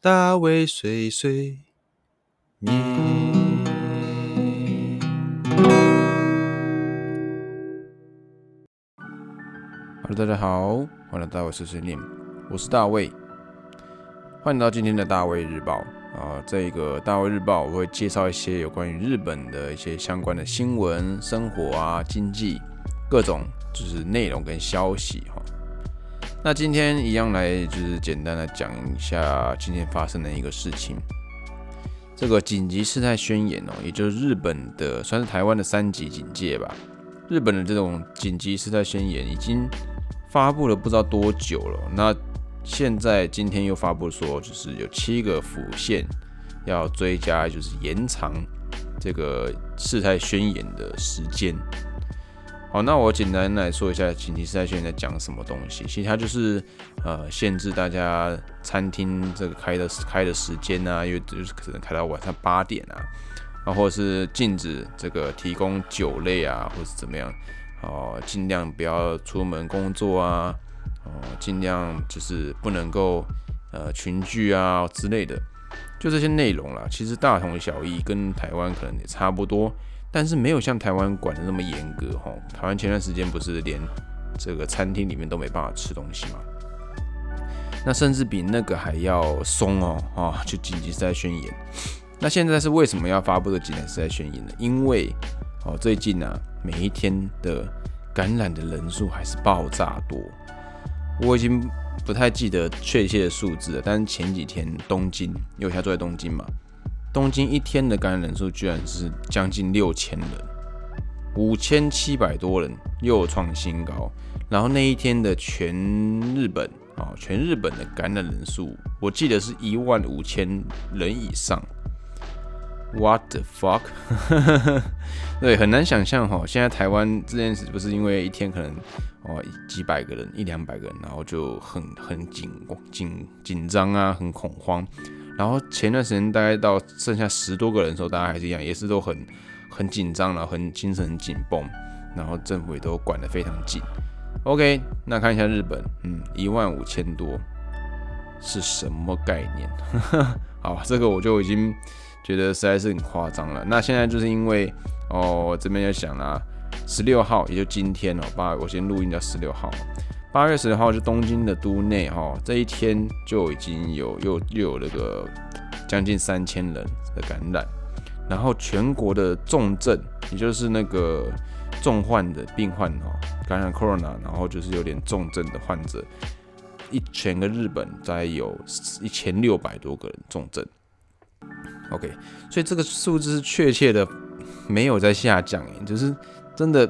大卫碎碎念。Hello，大家好，欢迎来到大卫碎碎念，我是大卫，欢迎到今天的大卫日报啊。这个大卫日报我会介绍一些有关于日本的一些相关的新闻、生活啊、经济各种就是内容跟消息哈。那今天一样来就是简单的讲一下今天发生的一个事情，这个紧急事态宣言哦，也就是日本的算是台湾的三级警戒吧。日本的这种紧急事态宣言已经。发布了不知道多久了，那现在今天又发布说，就是有七个府县要追加，就是延长这个事态宣言的时间。好，那我简单来说一下紧急事态宣言在讲什么东西。其实它就是呃限制大家餐厅这个开的开的时间啊，因为就是可能开到晚上八点啊，然后或者是禁止这个提供酒类啊，或是怎么样。哦，尽量不要出门工作啊，哦，尽量就是不能够呃群聚啊之类的，就这些内容啦。其实大同小异，跟台湾可能也差不多，但是没有像台湾管的那么严格哈。台湾前段时间不是连这个餐厅里面都没办法吃东西吗？那甚至比那个还要松哦，啊，就紧急事态宣言。那现在是为什么要发布这紧急事态宣言呢？因为哦，最近啊，每一天的感染的人数还是爆炸多。我已经不太记得确切的数字了，但是前几天东京，因为我现在住在东京嘛，东京一天的感染人数居然是将近六千人，五千七百多人又创新高。然后那一天的全日本啊，全日本的感染人数，我记得是一万五千人以上。What the fuck？对，很难想象哈。现在台湾这件事不是因为一天可能哦几百个人，一两百个人，然后就很很紧紧紧张啊，很恐慌。然后前段时间大概到剩下十多个人的时候，大家还是一样，也是都很很紧张然后很精神很紧绷，然后政府也都管得非常紧。OK，那看一下日本，嗯，一万五千多是什么概念？好，这个我就已经。觉得实在是很夸张了。那现在就是因为哦，我这边就想啦，十六号也就今天哦，八我先录音到十六号，八月十号就东京的都内哈，这一天就已经有又又有那个将近三千人的感染，然后全国的重症，也就是那个重患的病患哦，感染 corona，然后就是有点重症的患者，一全个日本大概有一千六百多个人重症。OK，所以这个数字确切的，没有在下降，就是真的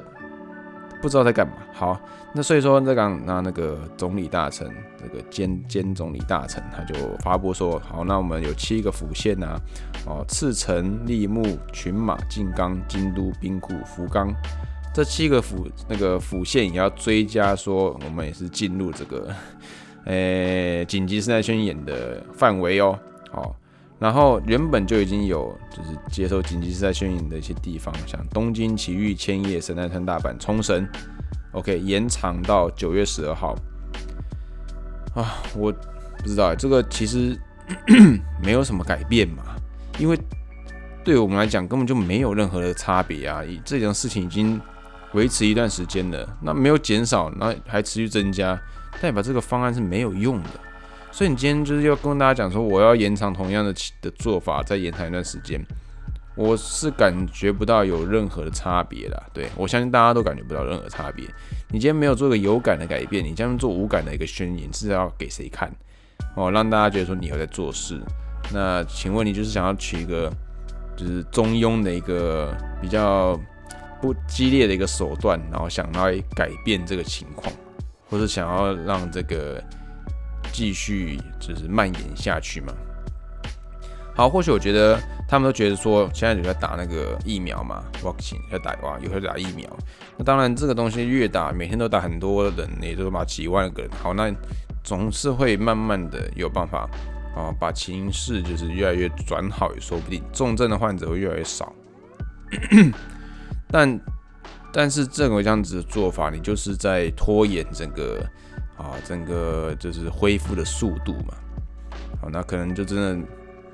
不知道在干嘛。好，那所以说这刚那那个总理大臣，这个兼兼总理大臣，他就发布说，好，那我们有七个府县啊，哦，赤城、立木、群马、静冈、京都、兵库、福冈这七个府那个府县也要追加说，我们也是进入这个诶紧急事态宣言的范围哦，好。然后原本就已经有就是接受紧急事态宣言的一些地方，像东京、埼玉、千叶、神奈川、大阪、冲绳，OK，延长到九月十二号。啊，我不知道这个其实 没有什么改变嘛，因为对我们来讲根本就没有任何的差别啊。这种事情已经维持一段时间了，那没有减少，那还持续增加，代表这个方案是没有用的。所以你今天就是要跟大家讲说，我要延长同样的的做法，再延长一段时间，我是感觉不到有任何的差别啦。对我相信大家都感觉不到任何差别。你今天没有做个有感的改变，你这样做无感的一个宣言是要给谁看？哦，让大家觉得说你有在做事。那请问你就是想要取一个就是中庸的一个比较不激烈的一个手段，然后想来改变这个情况，或是想要让这个。继续就是蔓延下去嘛。好，或许我觉得他们都觉得说，现在有在打那个疫苗嘛，vaccine 在打哇，有在打疫苗。那当然，这个东西越打，每天都打很多人，也都把几万个人。好，那总是会慢慢的有办法啊，把情势就是越来越转好也说不定，重症的患者会越来越少。但但是这个这样子的做法，你就是在拖延整个。啊，整个就是恢复的速度嘛。好，那可能就真的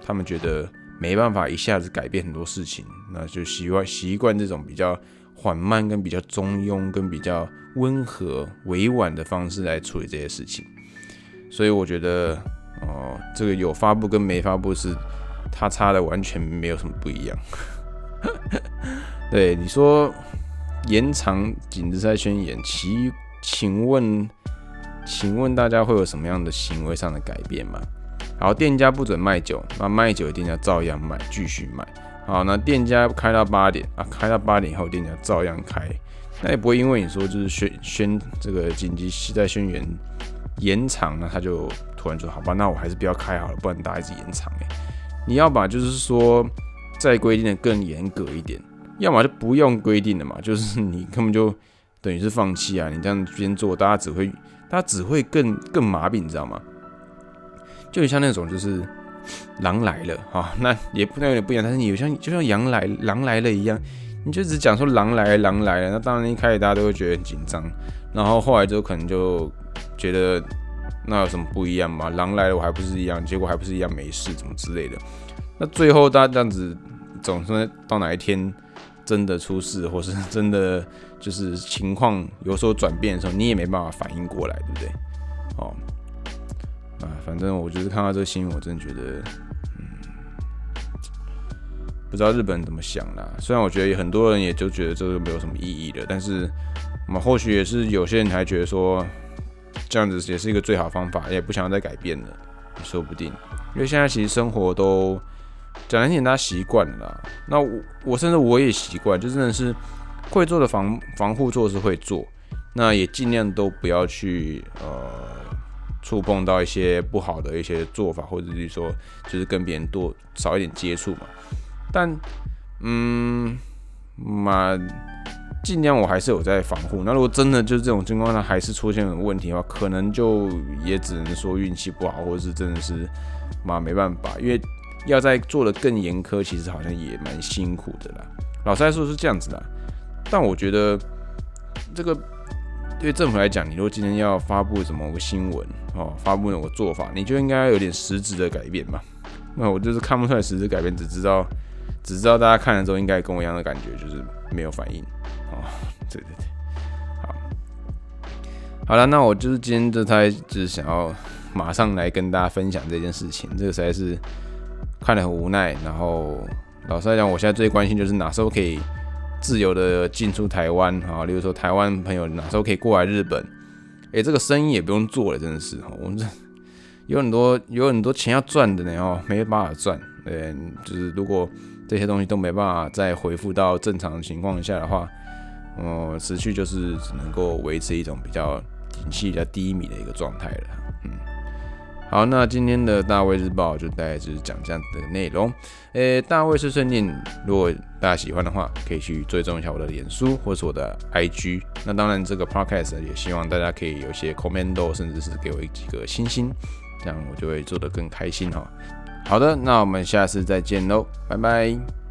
他们觉得没办法一下子改变很多事情，那就习惯习惯这种比较缓慢、跟比较中庸、跟比较温和、委婉的方式来处理这些事情。所以我觉得，哦，这个有发布跟没发布是它差的完全没有什么不一样。对你说延长紧急赛宣言，其请问，请问大家会有什么样的行为上的改变吗？好，店家不准卖酒，那卖酒的店家照样卖，继续卖。好，那店家开到八点啊，开到八点以后，店家照样开，那也不会因为你说就是宣宣这个紧急时代宣言延长，那他就突然说好吧，那我还是不要开好了，不然大家一直延长哎。你要把就是说再规定的更严格一点，要么就不用规定了嘛，就是你根本就等于是放弃啊，你这样边做，大家只会他只会更更麻痹，你知道吗？就像那种就是狼来了啊，那也不那有点不一样，但是你有像就像羊来狼来了一样，你就只讲说狼来狼来了，那当然一开始大家都会觉得很紧张，然后后来就可能就觉得。那有什么不一样吗？狼来了，我还不是一样，结果还不是一样没事，怎么之类的？那最后大家这样子，总是到哪一天真的出事，或是 真的就是情况有所转变的时候，你也没办法反应过来，对不对？哦，啊，反正我就是看到这个新闻，我真的觉得，嗯，不知道日本人怎么想啦。虽然我觉得很多人也就觉得这个没有什么意义的，但是我们或许也是有些人还觉得说。这样子也是一个最好方法，也不想再改变了，说不定。因为现在其实生活都讲难听，大家习惯了。那我我甚至我也习惯，就真的是会做的防防护措施会做，那也尽量都不要去呃触碰到一些不好的一些做法，或者是说就是跟别人多少一点接触嘛。但嗯，嘛。尽量我还是有在防护。那如果真的就是这种情况下还是出现了问题的话，可能就也只能说运气不好，或者是真的是嘛没办法。因为要在做的更严苛，其实好像也蛮辛苦的啦。老实来说是这样子的。但我觉得这个对政府来讲，你如果今天要发布什么个新闻哦，发布某个做法，你就应该有点实质的改变嘛。那我就是看不出来实质改变，只知道只知道大家看了之后应该跟我一样的感觉，就是没有反应。哦，对对对，好，好了，那我就是今天这台，就是想要马上来跟大家分享这件事情，这个实在是看得很无奈。然后老实来讲，我现在最关心就是哪时候可以自由的进出台湾啊，例如说台湾朋友哪时候可以过来日本，哎，这个生意也不用做了，真的是，我们这 有很多有很多钱要赚的呢，哦，没办法赚，对，就是如果这些东西都没办法再恢复到正常情况下的话。嗯，持续就是只能够维持一种比较景气比较低迷的一个状态了。嗯，好，那今天的大卫日报就大概就是讲这样的内容。诶，大卫是顺念，如果大家喜欢的话，可以去追踪一下我的脸书或是我的 IG。那当然，这个 Podcast 也希望大家可以有些 comment，甚至是给我几个星星，这样我就会做得更开心哈。好的，那我们下次再见喽，拜拜。